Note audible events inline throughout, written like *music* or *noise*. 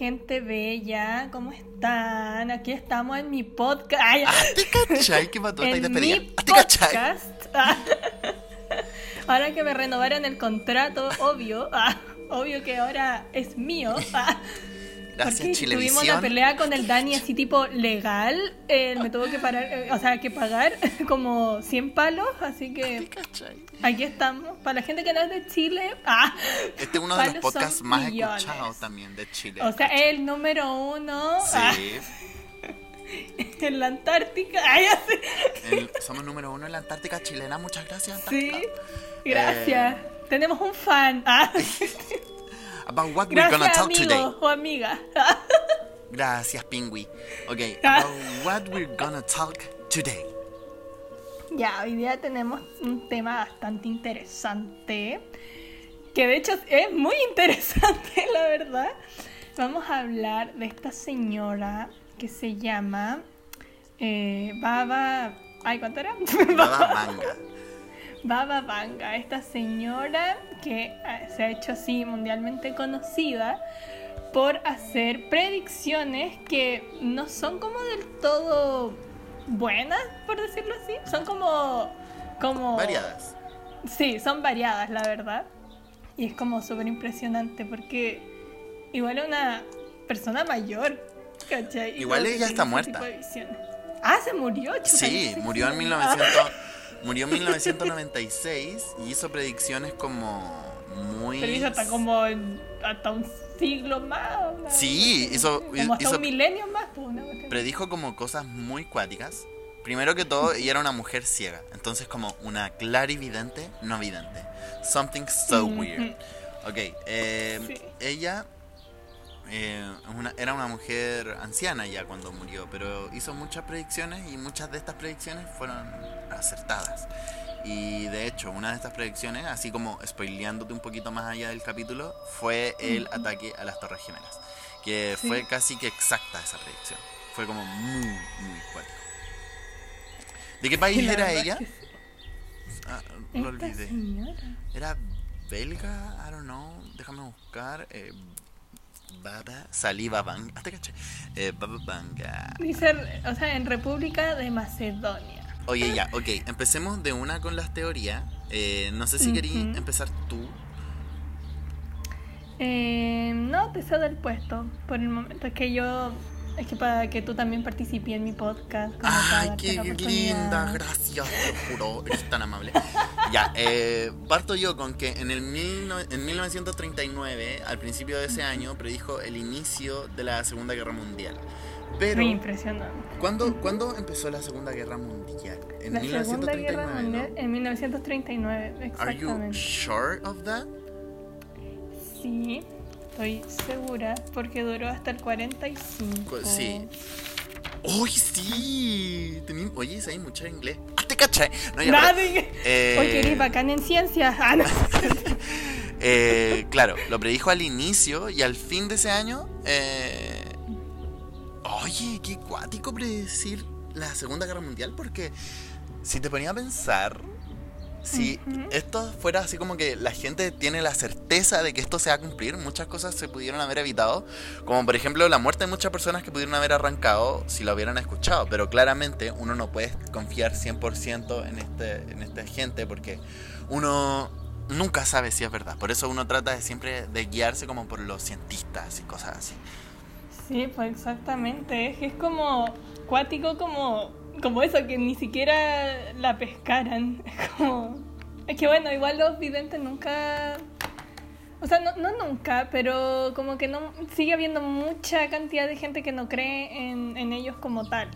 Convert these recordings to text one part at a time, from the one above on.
gente bella, ¿cómo están? Aquí estamos en mi podcast. Ay, Ah, ¿te cachai? ¿Qué mató en mi Ah, podcast. Ah. Ahora que me renovaron el contrato, obvio, obvio que ahora es mío. Ah. Gracias, Porque tuvimos una pelea con el Dani así tipo legal. Me tuvo que parar, eh, o sea, que pagar *laughs* como 100 palos, así ¿Te que aquí estamos. Para la gente que no es de Chile, ah, Este es uno de los podcasts más millones. escuchados también de Chile. O sea, es el número uno ah, Sí, *laughs* en la Antártica. *laughs* Ay, así. el- somos número uno en la Antártica chilena. Muchas gracias, Sí, Antártica. gracias. Eh, Tenemos un fan. Ah, About what we're gonna gracias, talk amigo today. o amiga. *laughs* Gracias, Pingui. Ok, *laughs* about what we're gonna talk today. Ya, hoy día tenemos un tema bastante interesante. Que de hecho es muy interesante, *laughs* la verdad. Vamos a hablar de esta señora que se llama eh, Baba. Ay, ¿cuánto era? Baba manga. Baba Vanga, esta señora que eh, se ha hecho así mundialmente conocida por hacer predicciones que no son como del todo buenas, por decirlo así. Son como... como Variadas. Sí, son variadas, la verdad. Y es como súper impresionante porque igual una persona mayor, ¿cachai? Igual ella está muerta. Ah, se murió, chuta, Sí, murió en si- 1900, murió en 1996 y hizo predicciones como muy Pero hizo hasta como hasta un siglo más. Sí, hizo- como hasta hizo- un milenio más. Pues, cuestión. predijo como cosas muy cuáticas. Primero que todo, ella era una mujer ciega, entonces como una clarividente no vidente. Something so weird. Ok, eh, Sí. ella eh, una- era una mujer anciana ya cuando murió, pero hizo muchas predicciones y muchas de estas predicciones fueron acertadas. Y de hecho, una de estas predicciones, así como spoileándote un poquito más allá del capítulo, fue el Ujú. ataque a las Torres Gemelas. Que Sí. fue casi que exacta esa predicción. Fue como muy, muy cuático. ¿De qué país la era ella? que. Ah, lo olvidé. señora. Era belga, I don't know, déjame buscar. Eh, Baba, Saliva Banga. Ah, te caché. Eh, Baba Banga. Dice, o sea, en República de Macedonia. Oye, ya, ok, empecemos de una con las teorías. Eh, no sé si querías empezar tú. Eh, no, te cedo el puesto por el momento. Es que yo. Es que para que tú también participes en mi podcast. Ay, qué linda, gracias, te juro, eres tan amable. Ya, eh, parto yo con que en, el mil no- en 1939, al principio de ese año, predijo el inicio de la Segunda Guerra Mundial. Pero, Muy impresionante. ¿cuándo, ¿cuándo empezó la Segunda Guerra Mundial? En La Segunda Guerra 1939, Mundial ¿no? en 1939, Are you exactamente. sure of that? Sí, estoy segura porque duró hasta el 45. Cu- sí. ¡Uy, sí! Tení- Oye, sabes mucho inglés. ¡Ah, te cachai! No, ya, Nada, pero- eh, Oye, eres bacán en ciencias. Ah, no. *laughs* Eh, claro, lo predijo al inicio y al fin de ese año. eh, Oye, qué cuático predecir la Segunda Guerra Mundial, porque si te ponía a pensar, si esto fuera así como que la gente tiene la certeza de que esto se va a cumplir, muchas cosas se pudieron haber evitado, como por ejemplo la muerte de muchas personas que pudieron haber arrancado si lo hubieran escuchado, pero claramente uno no puede confiar 100% en, este, en esta gente porque uno nunca sabe si es verdad, por eso uno trata de siempre de guiarse como por los cientistas y cosas así. Sí, pues exactamente. Es que es como cuático, como, como eso, que ni siquiera la pescaran. *laughs* Es como. Es que bueno, igual los videntes nunca. O sea, no, no nunca, pero como que no sigue habiendo mucha cantidad de gente que no cree en, en ellos como tal.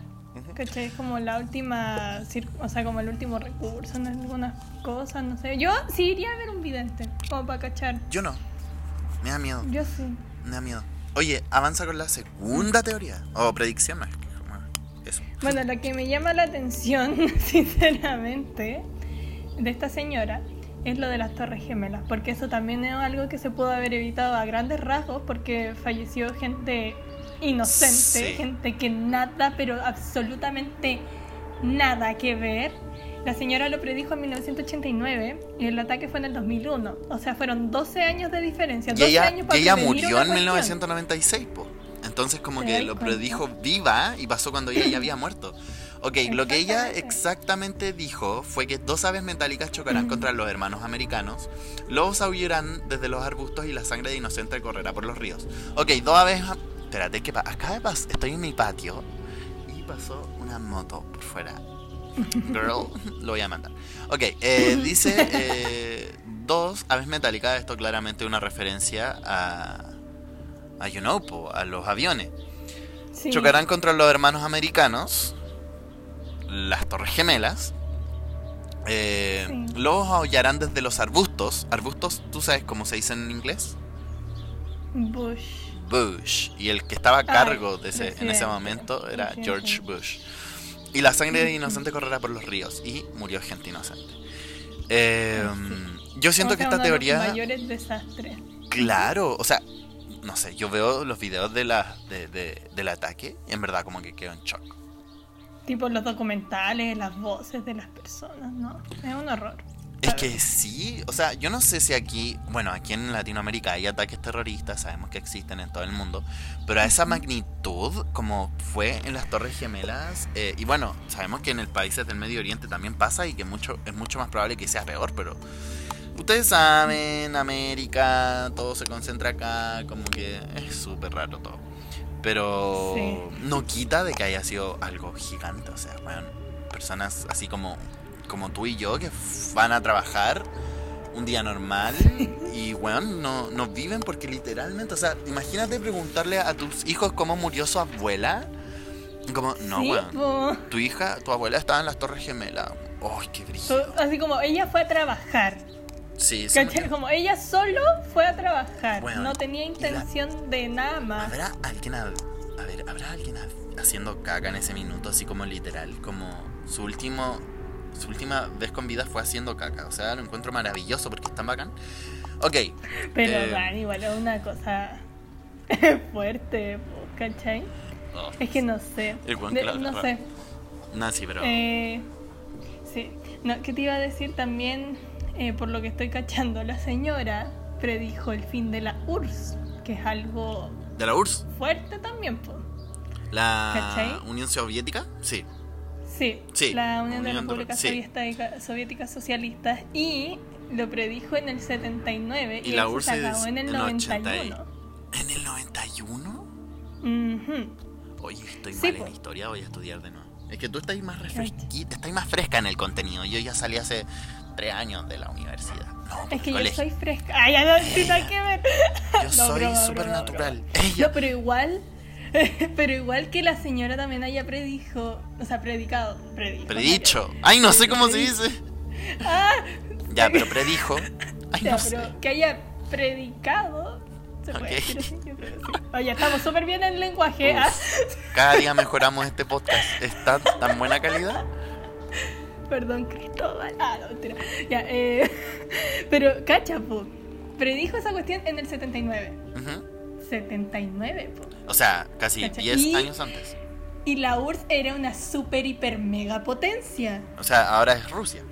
¿Cachai? Es como la última, o sea, como el último recurso en algunas cosas, no sé. Yo sí iría a ver un vidente, como para cachar. Yo no, me da miedo. Yo sí. Me da miedo. Oye, avanza con la segunda teoría. O predicción más. Eso. Bueno, lo que me llama la atención, *laughs* sinceramente, de esta señora es lo de las Torres Gemelas, porque eso también es algo que se pudo haber evitado a grandes rasgos, porque falleció gente inocente, Sí. gente que nada, pero absolutamente nada que ver. La señora lo predijo en 1989 y el ataque fue en el 2001. O sea, fueron 12 años de diferencia. Y 12 ella, años y ella murió en cuestión. 1996, po. Entonces como ¿Te que lo predijo viva y pasó cuando ella ya había muerto. Ok, lo que ella Exactamente. dijo fue que dos aves metálicas chocarán contra los hermanos americanos, lobos aullarán desde los arbustos y la sangre de inocente correrá por los ríos. Ok, dos aves... Espérate, que acá de pas- estoy en mi patio y pasó una moto por fuera. Girl, lo voy a mandar. Ok, eh, dice eh, dos aves metálicas, esto claramente una referencia a... A you know, po, a los aviones. Sí. Chocarán contra los hermanos americanos, las Torres Gemelas. eh, Sí. Lobos aullarán desde los arbustos. Arbustos, ¿tú sabes cómo se dice en inglés? Bush. Bush. Y el que estaba a Ay, cargo de ese, en ese momento era. George Bush. Y la sangre de inocente correrá por los ríos. Y murió gente inocente. Eh, yo siento que O sea, esta uno de los teoría... mayores desastres. Claro, o sea, no sé, yo veo los videos de la, de, de- del ataque y en verdad como que quedo en shock. Tipo los documentales, las voces de las personas, ¿no? Es un horror. Es que sí, o sea, yo no sé si aquí, bueno, aquí en Latinoamérica hay ataques terroristas, sabemos que existen en todo el mundo, pero a esa magnitud como fue en las Torres Gemelas, eh, y bueno, sabemos que en el países del Medio Oriente también pasa y que mucho es mucho más probable que sea peor, pero ustedes saben, América, todo se concentra acá, como que es súper raro todo. Pero Sí. no quita de que haya sido algo gigante, o sea, bueno, personas así como como tú y yo que van a trabajar un día normal y weón no, no viven porque literalmente, o sea, imagínate preguntarle a tus hijos cómo murió su abuela. Como, no, Sí. Tu hija, tu abuela estaba en las Torres Gemelas. ¡Ay, qué brillo! Así como ella fue a trabajar. Sí, sí. ¿Cachai? Como ella solo fue a trabajar. Bueno, no tenía y la- intención de nada más. ¿Habrá alguien, a, a ver, ¿habrá alguien a- haciendo caca en ese minuto, así como literal? Como su último, su última vez con vida fue haciendo caca. O sea, lo encuentro maravilloso porque es tan bacán. Ok. Pero eh, man, igual es una cosa *laughs* fuerte, ¿cachai? oh, Es que no sé. El weón De- no sé. no, sí, pero. Eh, sí. No, ¿Qué te iba a decir también? Eh, por lo que estoy cachando, la señora predijo el fin de la URSS, que es algo ¿De la URSS? fuerte también, po. ¿La ¿Cachai? Unión Soviética? Sí. Sí, Sí, la Unión de Unión de- Repúblicas. Soviética- Soviéticas Socialistas y lo predijo en el 79 y, Y la URSS se acabó en el en el 91. ¿En el 91? Ujú. Oye, estoy Sí, mal en historia, voy a estudiar de nuevo. Es que tú estás más refresquita, estás más fresca en el contenido. Yo ya salí hace tres años de la universidad. No, Es que yo soy fresca. Ay, ya no, sí, nada que ver. Yo *laughs* No, soy broma, súper broma, natural. broma. Ella. No, pero igual, *laughs* pero igual que la señora también haya predijo, o sea, predicado, predijo. Predicho. Ay, no sé cómo se dice. Ah, Ya, *laughs* pero predijo. Ay, no pero sé. que haya predicado. Se puede Ok. decir así, yo creo que sí. Oye, estamos súper bien en el lenguaje. Uf. ah. Cada día mejoramos este podcast. Está tan buena calidad. Perdón, Cristóbal. Ah, no, mentira. Ya, eh, *laughs* pero, cacha, po. Predijo esa cuestión en el 79. Ujú. 79, po. O sea, casi Cacha. 10 Y- años antes. Y la URSS era una super, hiper, mega potencia. O sea, ahora es Rusia.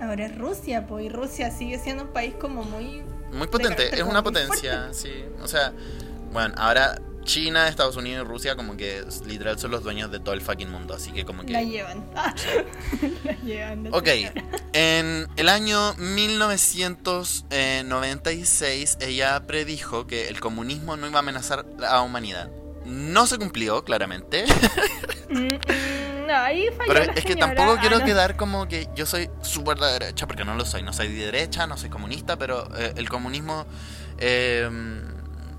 Ahora es Rusia, pues, y Rusia sigue siendo un país como muy... Muy potente, es una potencia, sí. O sea, bueno, ahora China, Estados Unidos y Rusia como que literal son los dueños de todo el fucking mundo, así que como que... La llevan. Ah, *laughs* la llevan. Ok, en el año 1996 ella predijo que el comunismo no iba a amenazar a la humanidad. No se cumplió, claramente. Mm, mm, no, ahí falló Pero la es que tampoco Ah, quiero no. quedar como que yo soy súper de derecha, porque no lo soy. No soy de derecha, no soy comunista, pero eh, el comunismo eh,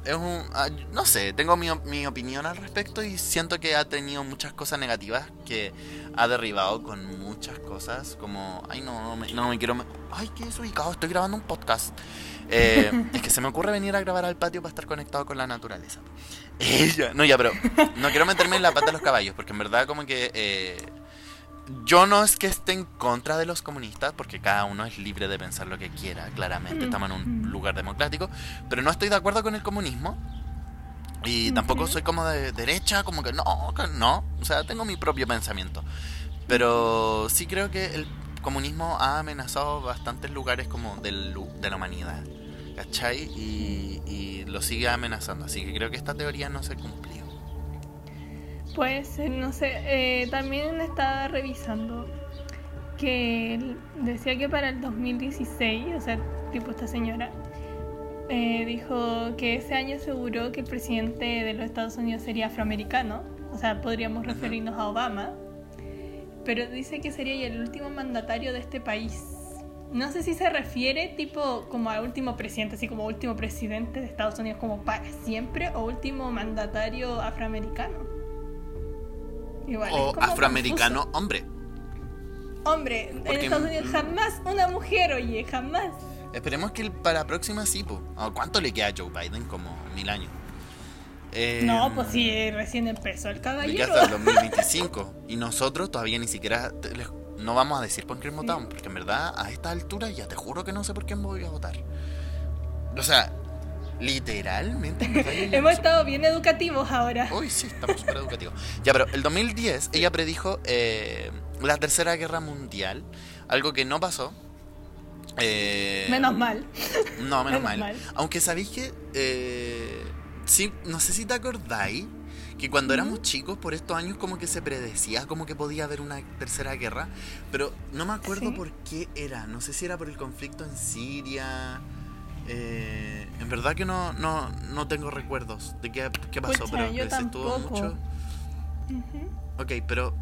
es un... ah, No sé, tengo mi, mi opinión al respecto y siento que ha tenido muchas cosas negativas que ha derribado con muchas cosas, como... Ay, no, no me, no me quiero... me- Ay, qué desubicado, estoy grabando un podcast. Eh, *laughs* es que se me ocurre venir a grabar al patio para estar conectado con la naturaleza. *laughs* Ella, no, ya, pero no quiero meterme en la pata de los caballos, porque en verdad como que eh, yo no es que esté en contra de los comunistas, porque cada uno es libre de pensar lo que quiera, claramente, estamos en un lugar democrático, pero no estoy de acuerdo con el comunismo. Y tampoco soy como de derecha, como que no, que no, o sea, tengo mi propio pensamiento. Pero sí creo que el comunismo ha amenazado bastantes lugares como del, de la humanidad. ¿cachai? Y, y lo sigue amenazando. Así que creo que esta teoría no se cumplió. Puede ser, no sé. Eh, también estaba revisando que decía que para el 2016, o sea, tipo esta señora, eh, dijo que ese año aseguró que el presidente de los Estados Unidos sería afroamericano, o sea, podríamos referirnos a Obama, pero dice que sería el último mandatario de este país. No sé si se refiere tipo como al último presidente, así como último presidente de Estados Unidos como para siempre, o último mandatario afroamericano. Igual, o afroamericano hombre. Hombre, en Estados Unidos jamás una mujer, oye, jamás. Esperemos que para la próxima sí, pues. ¿Cuánto le queda a Joe Biden? Como mil años. Eh, no, pues sí, recién empezó el caballero. Le hasta el *laughs* 2025. y nosotros todavía ni siquiera no vamos a decir por quién votamos, porque en verdad a esta altura ya te juro que no sé por quién voy a votar. O sea, literalmente. *laughs* Hemos estado bien educativos ahora. Uy, sí, estamos súper educativos. Ya, pero el 2010 ella predijo eh, la Tercera Guerra Mundial, algo que no pasó. Eh, menos mal. No, menos, mal. Aunque sabéis que. Eh, sí, no sé si te acordáis que cuando éramos chicos, por estos años, como que se predecía como que podía haber una tercera guerra. Pero no me acuerdo por qué era. No sé si era por el conflicto en Siria. Eh, en verdad que no, no, no tengo recuerdos de qué, qué pasó, pero se estuvo mucho. Ok, pero.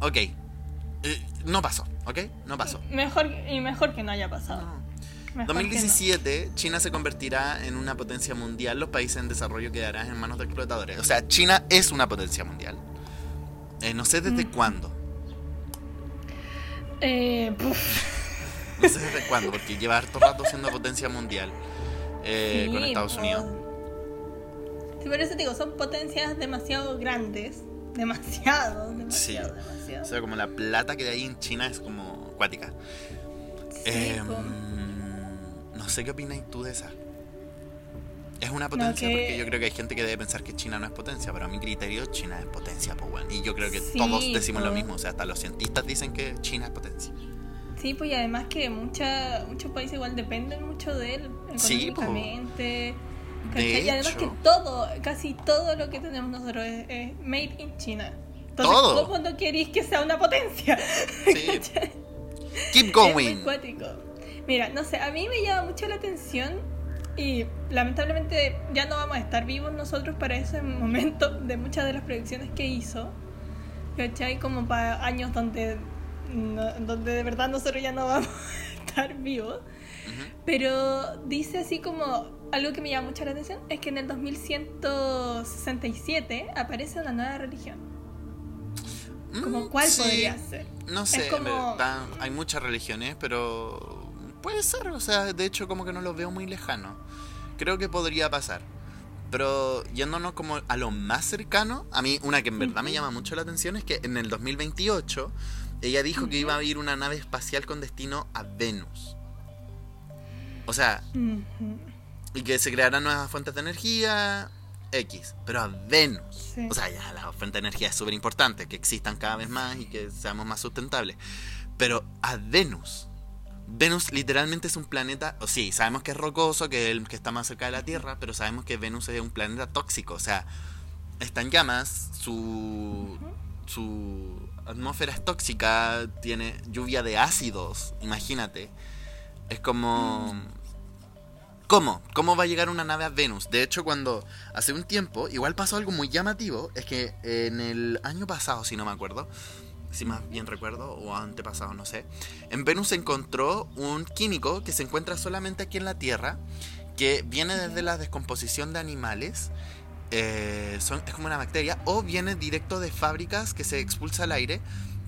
Ok, eh, no pasó, ¿ok? No pasó. Mejor, y mejor que no haya pasado. 2017, China se convertirá en una potencia mundial, los países en desarrollo quedarán en manos de explotadores. O sea, China es una potencia mundial. Eh, no sé desde mm. cuándo. Eh, *laughs* no sé desde cuándo, porque lleva harto rato siendo potencia mundial eh, con Estados Unidos. Sí, por eso digo, son potencias demasiado grandes Demasiado, demasiado, demasiado. O sea, como la plata que hay en China es como acuática. Em, no sé qué opinas tú de esa. Es una potencia porque yo creo que hay gente que debe pensar que China no es potencia, pero a mi criterio China es potencia, pues bueno. Y yo creo que todos decimos lo mismo, o sea, hasta los cientistas dicen que China es potencia. Sí, pues y además que mucha, muchos países igual dependen mucho de él, económicamente. Sí, y además que todo, casi todo lo que tenemos nosotros es, made in China. Entonces, ¿Todo? ¿cómo no queréis que sea una potencia? Sí. *laughs* Keep going. Mira, no sé, a mí me llama mucho la atención y lamentablemente ya no vamos a estar vivos nosotros para ese *laughs* momento de muchas de las predicciones que hizo. ¿Cachai? Como para años donde, donde de verdad nosotros ya no vamos *laughs* a estar vivos. Pero dice así como algo que me llama mucho la atención es que en el 2167 aparece una nueva religión. Como mm, cuál podría ser. No sé, hay muchas religiones, pero puede ser, o sea, de hecho como que no lo veo muy lejano. Creo que podría pasar. Pero yéndonos como a lo más cercano, a mí una que en verdad me llama mucho la atención es que en el 2028 ella dijo que iba a ir una nave espacial con destino a Venus. O sea, y que se crearán nuevas fuentes de energía X, pero a Venus. O sea, ya la fuente de energía es súper importante, que existan cada vez más y que seamos más sustentables. Pero a Venus. Venus literalmente es un planeta, o sí, sabemos que es rocoso, que es el que está más cerca de la Tierra, pero sabemos que Venus es un planeta tóxico, o sea, está en llamas, su, su atmósfera es tóxica, tiene lluvia de ácidos, imagínate. Es como... ¿Cómo? ¿Cómo va a llegar una nave a Venus? De hecho, cuando hace un tiempo, igual pasó algo muy llamativo, es que en el año pasado, si no me acuerdo, si más bien recuerdo, o antepasado, no sé, en Venus se encontró un químico que se encuentra solamente aquí en la Tierra, que viene desde la descomposición de animales, eh, son, es como una bacteria, o viene directo de fábricas que se expulsa al aire,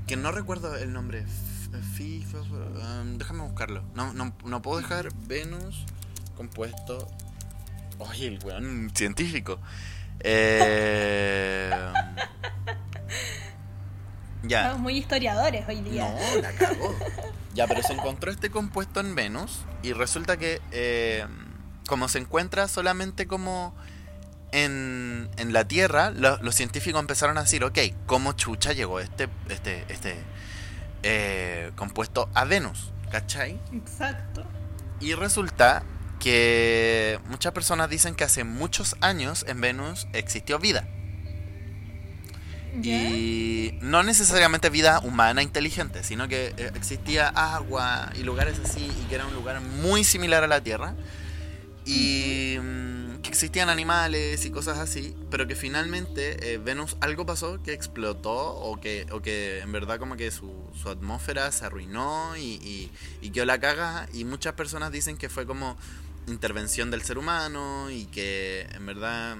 que no recuerdo el nombre. Um, déjame buscarlo. No, no, no puedo dejar Venus compuesto. Oye, el weón científico. Eh, ya. Somos muy historiadores hoy día. No, la cagó. Ya, pero se encontró este compuesto en Venus y resulta que eh, como se encuentra solamente como en, en la Tierra, los científicos empezaron a decir, ok, ¿cómo chucha llegó este, este, este eh, compuesto a Venus? ¿Cachai? Exacto. Y resulta que muchas personas dicen que hace muchos años en Venus existió vida. Y no necesariamente vida humana inteligente, sino que eh, existía agua y lugares así, y que era un lugar muy similar a la Tierra. Y que existían animales y cosas así, pero que finalmente eh, Venus algo pasó que explotó o que, o que en verdad como que su, su atmósfera se arruinó y, y, y quedó la caga. Y muchas personas dicen que fue como intervención del ser humano y que en verdad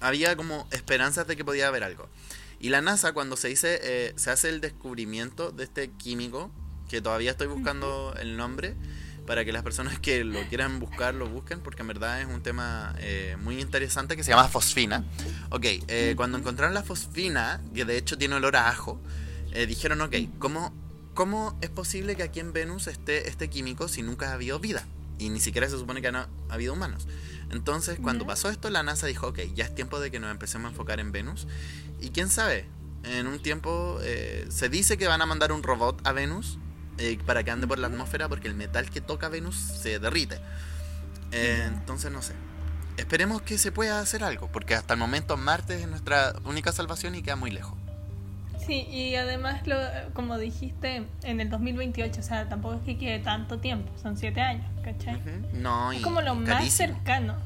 había como esperanzas de que podía haber algo. Y la NASA cuando se dice eh, se hace el descubrimiento de este químico, que todavía estoy buscando el nombre, para que las personas que lo quieran buscar lo busquen, porque en verdad es un tema eh, muy interesante que se llama fosfina. Ok, eh, cuando encontraron la fosfina, que de hecho tiene olor a ajo, eh, dijeron, ok, ¿cómo, ¿cómo es posible que aquí en Venus esté este químico si nunca ha habido vida? Y ni siquiera se supone que no ha habido humanos. Entonces, cuando pasó esto, la NASA dijo, ok, ya es tiempo de que nos empecemos a enfocar en Venus. Y quién sabe, en un tiempo eh, se dice que van a mandar un robot a Venus eh, para que ande por la atmósfera porque el metal que toca Venus se derrite. Eh, entonces, no sé. Esperemos que se pueda hacer algo, porque hasta el momento Marte es nuestra única salvación y queda muy lejos. Sí, y además, lo, como dijiste, en el 2028, o sea, tampoco es que quede tanto tiempo, son siete años, ¿cachai? Ujú. No, y Es como lo más carísimo. cercano.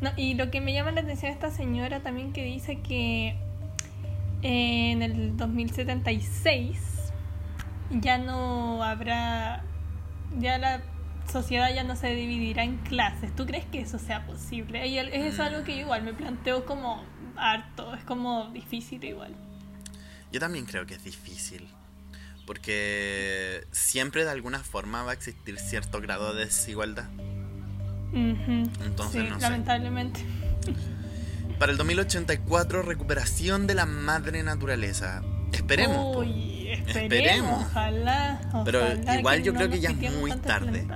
No, y lo que me llama la atención esta señora también que dice que en el 2076 ya no habrá, ya la sociedad ya no se dividirá en clases. ¿Tú crees que eso sea posible? Y es algo que yo igual me planteo como harto, es como difícil igual. Yo también creo que es difícil. Porque siempre de alguna forma va a existir cierto grado de desigualdad. Ujú, Entonces, sí, no sé. lamentablemente. Para el 2084, recuperación de la madre naturaleza. Esperemos. Uy, esperemos, ojalá, Pero igual yo no creo que ya es muy tarde.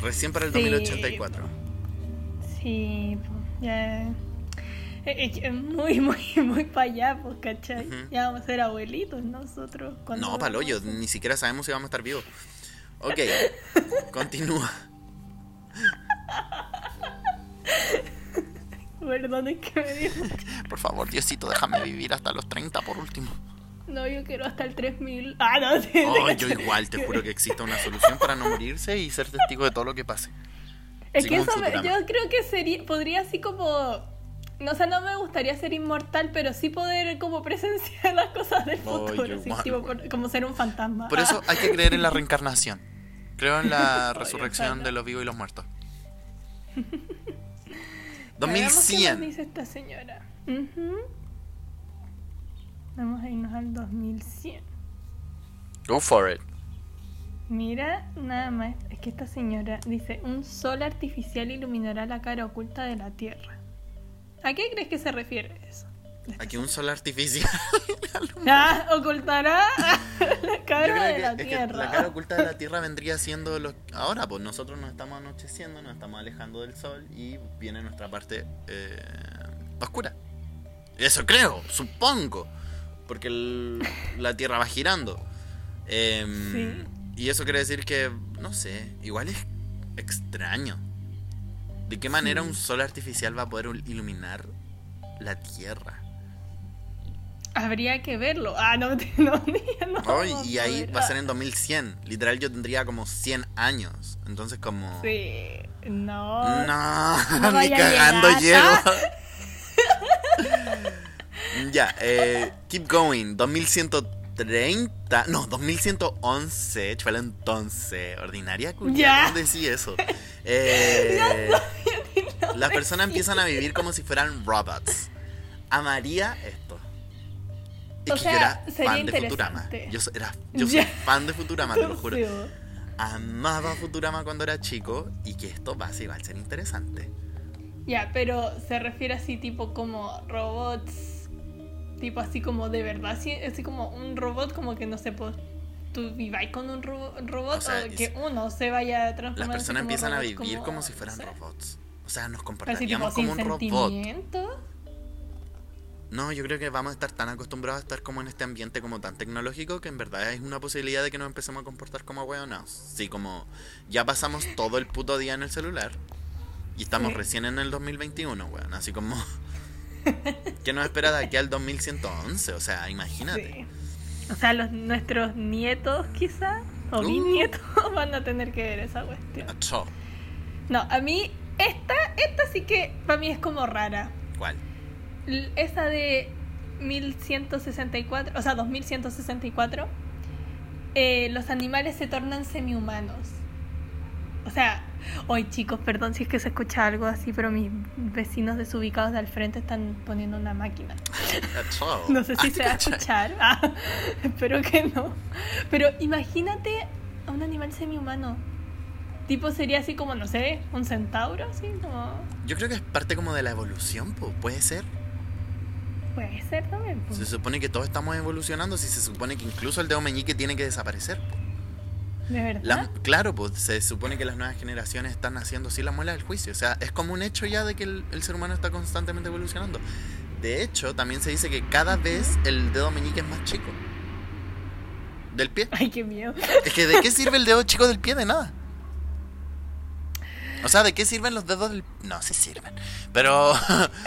Recién para el Sí. 2084. Sí, pues, ya. Es que es muy, muy, muy para allá, pues, ¿cachai? Ya vamos a ser abuelitos nosotros. No, a- ni siquiera sabemos si vamos a estar vivos. Ok, *laughs* continúa. Perdón, es que me dio. Por favor, Diosito, déjame vivir hasta los 30 por último. No, yo quiero hasta el 3000. Ah, no, sí. Oh, te yo igual, te juro que existe una solución para no morirse y ser testigo de todo lo que pase. Es Así que eso yo creo que sería, podría así como. No sé, no me gustaría ser inmortal, pero sí poder como presenciar *laughs* las cosas del Oh, futuro, así, igual, tipo, por- como ser un fantasma. Por eso hay que creer en la reencarnación. Creo en la *laughs* resurrección de los vivos y los muertos. Ya, veamos ¿Qué más 2100. dice esta señora? Ujú. Vamos a irnos al 2100. Go for it. Mira, nada más, es que esta señora dice, un sol artificial iluminará la cara oculta de la Tierra. ¿A qué crees que se refiere eso? Aquí un sol artificial. *laughs* *laughs* Ah, ocultará *laughs* la cara de que, la es que Tierra. la cara oculta de la Tierra vendría siendo lo ahora, pues nosotros nos estamos anocheciendo, nos estamos alejando del sol y viene nuestra parte eh, oscura. Eso creo, supongo, porque el- la Tierra va girando. Em, Sí. Y eso quiere decir que, no sé, igual es extraño. ¿De qué manera Sí. un sol artificial va a poder iluminar la Tierra? Habría que verlo. Ah, no, *laughs* no, no. Oh, y- ahí va a ser en 2100. Literal, yo tendría como 100 años. Entonces, como. Sí, no. No, No ni cagando llego. *laughs* ya, eh, keep going. 2130. No, 2111. Chuela entonces. Ordinaria cuya. Ya. ¿Cómo decía eso? *laughs* Eh, las personas empiezan a vivir como si fueran robots. Amaría esto. Es O que sea, yo era sería fan de Futurama. Yo, era, yo soy fan de Futurama, te lo *laughs* juro. Sí, Amaba Futurama cuando era chico y que esto va a igual ser interesante. Ya, pero se refiere así tipo como robots, tipo así como de verdad, así, así como un robot como que no sé, pues tú viváis con un ro- robot O que es- uno se vaya a transformar Las personas como empiezan a vivir como, si fueran robots. O sea, nos comportaríamos como un robot. No, yo creo que vamos a estar tan acostumbrados a estar como en este ambiente como tan tecnológico que en verdad es una posibilidad de que nos empecemos a comportar como hueonados. Sí, como ya pasamos todo el puto día en el celular y estamos Sí. recién en el 2021, weón. Así como... *laughs* ¿Qué nos espera de aquí al 2111? O sea, imagínate. Sí. O sea, los, nuestros nietos quizá, o Uh. bisnietos, *laughs* van a tener que ver esa cuestión. No, a mí, esta, esta sí que para mí es como rara. ¿Cuál? Esa de 1164, o sea, 2164, eh, los animales se tornan semi-humanos. O sea, hoy chicos, perdón si es que se escucha algo así, pero mis vecinos desubicados de al frente están poniendo una máquina. *laughs* No sé si se va a escuchar. Ah, *laughs* espero que no. Pero imagínate a un animal semi-humano. Tipo sería así como, no sé, un centauro, así como... Yo creo que es parte como de la evolución, po. puede ser. Puede ser también. Se supone que todos estamos evolucionando, si se supone que incluso el dedo meñique tiene que desaparecer. po. ¿De verdad? La- claro, pues se supone que las nuevas generaciones están haciendo así la muela del juicio. O sea, es como un hecho ya de que el, el ser humano está constantemente evolucionando. De hecho, también se dice que cada vez el dedo meñique es más chico. Del pie. Ay, qué miedo. Es que ¿de qué sirve el dedo chico del pie? De nada. O sea, ¿de qué sirven los dedos del... No, sí sirven. Pero...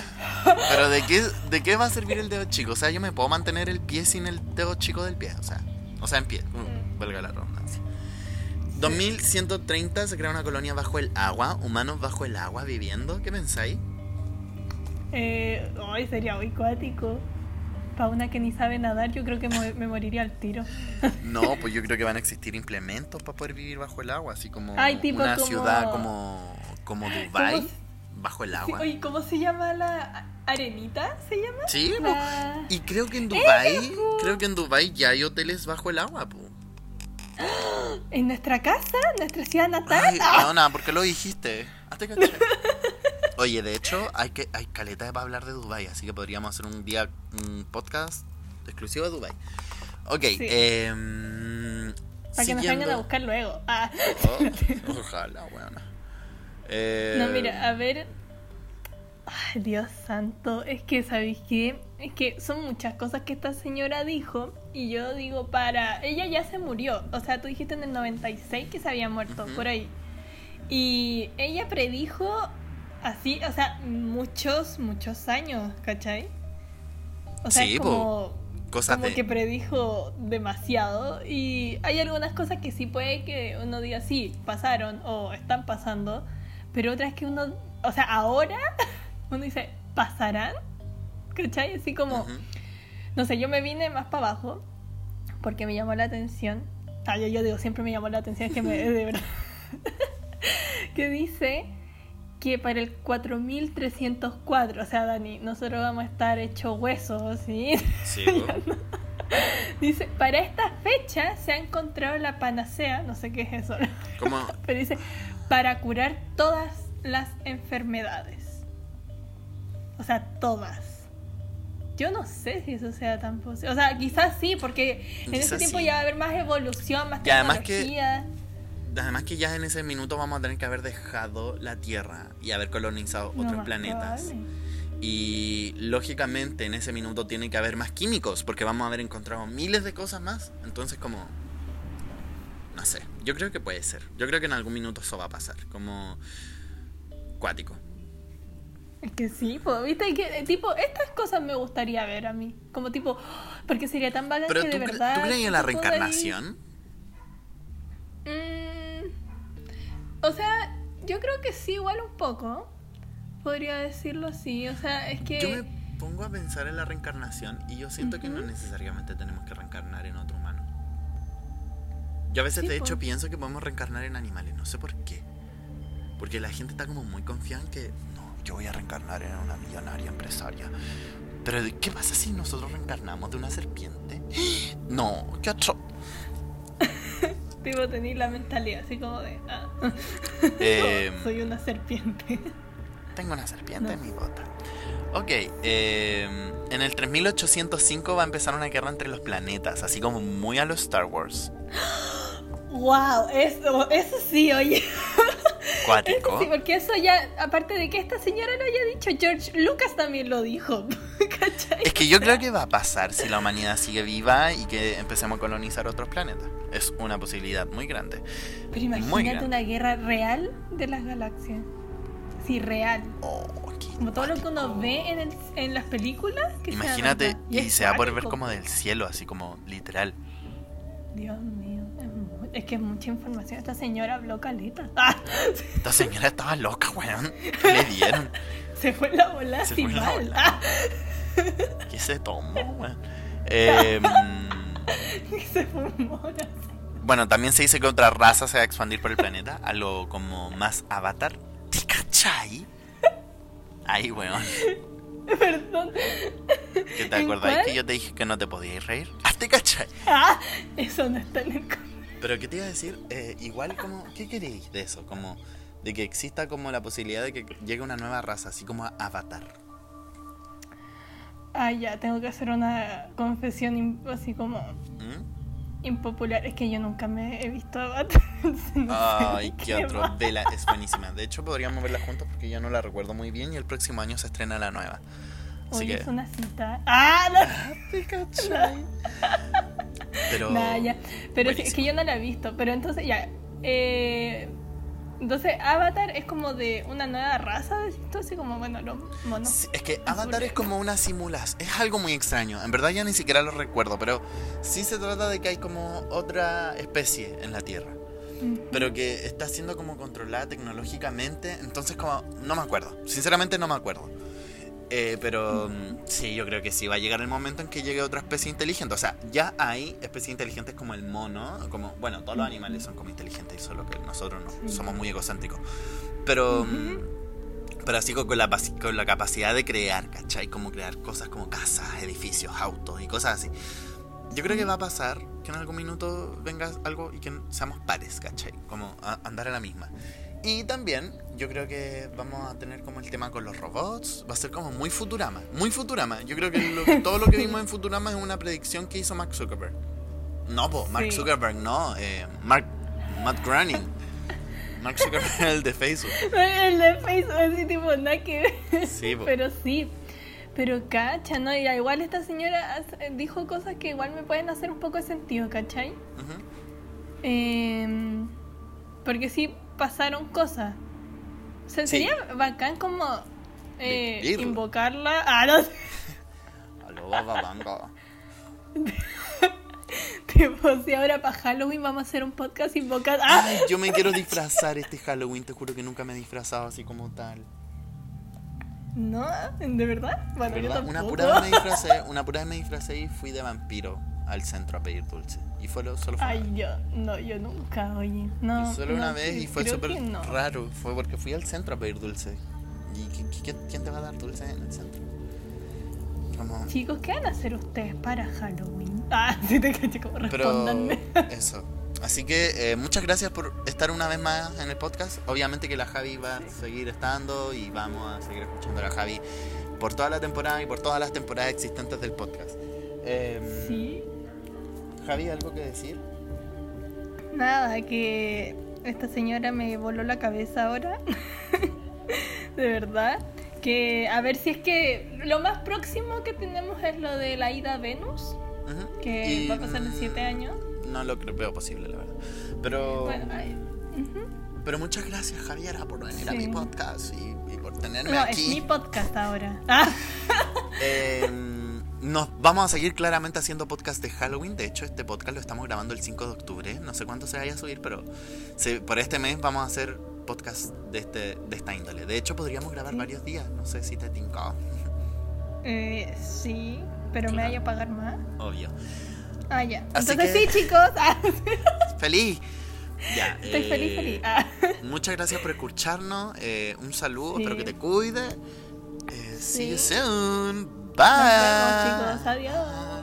*laughs* Pero ¿de qué, ¿de qué va a servir el dedo chico? O sea, yo me puedo mantener el pie sin el dedo chico del pie. O sea, o sea en pie. Uh, valga la redundancia. 2130 se crea una colonia bajo el agua. Humanos bajo el agua viviendo. ¿Qué pensáis? Eh, ay, sería muy cuático. Para una que ni sabe nadar, yo creo que me moriría al tiro. *laughs* No, pues yo creo que van a existir implementos para poder vivir bajo el agua. Así como Ay, tipo una como- ciudad como, como Dubai Como- bajo el agua. oye, ¿cómo se llama la arenita? ¿Se llama? Sí. La- y creo que en Dubai, po. creo que en Dubai ya hay hoteles bajo el agua, po. *gasps* En nuestra casa, en nuestra ciudad natal. Ay, Ah, Leona, ¿por qué lo dijiste? Hazte caché. *laughs* Oye, de hecho, hay que hay caleta para hablar de Dubai, así que podríamos hacer un día un podcast exclusivo de Dubai. Ok, Sí. em, para que nos vengan a buscar luego. Ah. Oh, *laughs* ojalá, weona. Eh, No, mira, a ver. Ay, Dios santo. Es que, ¿sabéis qué? Es que son muchas cosas que esta señora dijo. Y yo digo, para. Ella ya se murió. O sea, tú dijiste en el 96 que se había muerto, Ujú. por ahí. Y ella predijo así, o sea, muchos, muchos años, ¿cachai? O sea, Sí, es como. Cosas como de- que predijo demasiado y hay algunas cosas que sí puede que uno diga sí, pasaron o están pasando, pero otras que uno, o sea, ahora *laughs* uno dice, ¿pasarán? ¿Cachai? Así como, no sé, yo me vine más para abajo porque me llamó la atención. Ah, yo, yo digo, siempre me llamó la atención, es que me, *laughs* de verdad. *laughs* que dice que para el 4304, o sea, Dani, nosotros vamos a estar hechos huesos, ¿sí? Sí. *laughs* Dice, para esta fecha se ha encontrado la panacea, no sé qué es eso, Como, pero dice, para curar todas las enfermedades. O sea, todas. Yo no sé si eso sea tan posible. O sea, quizás sí, porque en ese Quizás tiempo sí. ya va a haber más evolución, más Y además que- tecnología. además que ya en ese minuto vamos a tener que haber dejado la Tierra y haber colonizado No, otros planetas. probable. Y lógicamente en ese minuto tiene que haber más químicos porque vamos a haber encontrado miles de cosas más. Entonces como... No sé, yo creo que puede ser. Yo creo que en algún minuto eso va a pasar. Como... Cuático. Es *laughs* que sí, viste que eh, tipo, estas cosas me gustaría ver a mí. Como tipo, porque sería tan bacán que ¿tú, de verdad. ¿tú crees en la reencarnación? Mm, o sea, yo creo que sí, igual un poco. Podría decirlo así. O sea, es que. Yo me pongo a pensar en la reencarnación y yo siento que no necesariamente tenemos que reencarnar en otro humano. Yo a veces Sí, de hecho pienso que podemos reencarnar en animales, no sé por qué. Porque la gente está como muy confiada en que yo voy a reencarnar en una millonaria empresaria. Pero ¿qué pasa si nosotros reencarnamos de una serpiente? *gasps* No, qué atro... *laughs* Tipo, tener la mentalidad así como de. ah, *laughs* Eh, soy una serpiente. *laughs* Tengo una serpiente No. en mi bota. Ok, eh, en el 3805 va a empezar una guerra entre los planetas, así como muy a los Star Wars. *gasps* wow, eso, eso sí, oye. Cuático. Sí, porque eso ya, aparte de que esta señora lo haya dicho, George Lucas también lo dijo. *laughs* ¿cachai? Es que yo creo que va a pasar si la humanidad sigue viva y que empecemos a colonizar otros planetas. Es una posibilidad muy grande. Pero Muy imagínate grande. una guerra real de las galaxias. Sí, real. Oh, Como todo lo que uno ve en, el- en las películas. Que Imagínate, y es se va a poder ver como del cielo, así como literal. Dios mío, es, que es mucha información. Esta señora habló caleta. Ah, *laughs* Esta señora estaba loca, weón. ¿Qué le dieron? *laughs* se fue la bola Se fue la bola. Ah, *laughs* ¿Qué se tomó, weón? Eh, se fumó. sé. bueno, también se dice que otra raza se va a expandir por el planeta, algo como más avatar. ¿Te cachai? Ay, weón. Perdón. ¿Qué te ¿En acordáis cuál? que yo te dije que no te podías reír? Ah, te cachai. Ah, eso no está en el. Pero ¿qué te iba a decir? Eh, igual como, ¿qué queréis de eso? Como de que exista como la posibilidad de que llegue una nueva raza, así como Avatar. Ah, ya, tengo que hacer una confesión así como ¿Mm? impopular. Es que yo nunca me he visto Avatar. *laughs* no Ay, de qué otro. va. Vela es buenísima. De hecho, podríamos verla juntos porque yo no la recuerdo muy bien y el próximo año se estrena la nueva. Así Oye, que. es una cita. Ah, no. *laughs* Pero. Nah, ya. Pero es que yo no la he visto. Pero entonces, ya. Eh, entonces, Avatar es como de una nueva raza, tú, así como, bueno, los monos. Sí, Es que Avatar es como una simulación. Es algo muy extraño. En verdad ya ni siquiera lo recuerdo. Pero sí se trata de que hay como otra especie en la Tierra. Pero que está siendo como controlada tecnológicamente. Entonces, como, no me acuerdo. Sinceramente, no me acuerdo. Eh, pero mm, sí, yo creo que sí va a llegar el momento en que llegue otra especie inteligente. O sea, ya hay especies inteligentes como el mono, como, bueno, todos los animales son como inteligentes, solo que nosotros no, somos muy egocéntricos. Pero, mm, pero así con la, con la capacidad de crear, ¿cachai? Como crear cosas como casas, edificios, autos y cosas así. Yo creo que va a pasar que en algún minuto venga algo y que seamos pares, ¿cachai? Como a- andar a la misma. Y también yo creo que vamos a tener como el tema con los robots. Va a ser como muy Futurama. Muy Futurama. Yo creo que lo- todo lo que vimos en Futurama es una predicción que hizo Mark Zuckerberg. No, po, Mark Sí. Zuckerberg, no. Eh, Mark, Matt Groening. Mark Zuckerberg, el de Facebook. El de Facebook, así tipo, nada que ver. Sí, po. Pero sí. Pero cacha, ¿no? Y igual esta señora dijo cosas que igual me pueden hacer un poco de sentido, ¿cachai? Em, porque sí pasaron cosas. O sea, Sí. sería bacán como eh, invocarla. No sé. *laughs* Aló, bababanga. *laughs* Tipo, si ahora para Halloween vamos a hacer un podcast invocando. ¡Ah! Ay, yo me quiero disfrazar este Halloween. Te juro que nunca me he disfrazado así como tal. ¿No? ¿De verdad? Bueno, yo ¿Verdad? Una tampoco. pura vez me *laughs* disfracé, una pura vez me disfracé y fui de vampiro al centro a pedir dulce. Y fue lo, solo fue una Ay, yo, no, yo nunca, oye. No, Y solo una no, vez y fue súper no. raro. Fue porque fui al centro a pedir dulce. ¿Y qué- quién te va a dar dulce en el centro? Como... Chicos, ¿qué van a hacer ustedes para Halloween? Ah, *laughs* sí te caché como Pero respondanme. *laughs* eso. Así que eh, muchas gracias por estar una vez más en el podcast. Obviamente que la Javi va a seguir estando y vamos a seguir escuchando a la Javi por toda la temporada y por todas las temporadas existentes del podcast. Em, Sí. Javi, ¿algo que decir? Nada, que esta señora me voló la cabeza ahora. *laughs* de verdad. Que a ver si es que lo más próximo que tenemos es lo de la ida a Venus, Ujú. que Y, va a pasar en siete mm, años. No lo creo, veo posible, la verdad. Pero, Bueno, ay, ujú. pero muchas gracias, Javiera, por venir a Sí. mi podcast y, y por tenerme No, es aquí. mi podcast ahora. *laughs* Ah, Eh, nos vamos a seguir claramente haciendo podcast de Halloween. De hecho, este podcast lo estamos grabando el 5 de octubre. No sé cuánto se vaya a subir, pero se- por este mes vamos a hacer podcast de, este, de esta índole. De hecho, podríamos grabar Sí. varios días. No sé si te tinca. eh, sí, pero me vaya a pagar más. Obvio. Ah, ya. Así Entonces que- sí, chicos. *laughs* Ah, ¡Feliz! Ya, estoy eh, feliz, feliz. Ah. Muchas gracias por escucharnos. eh, un saludo, Sí. espero que te cuide. Eh, see you Sí. Soon. Nos Bye. vemos, chicos. Adiós.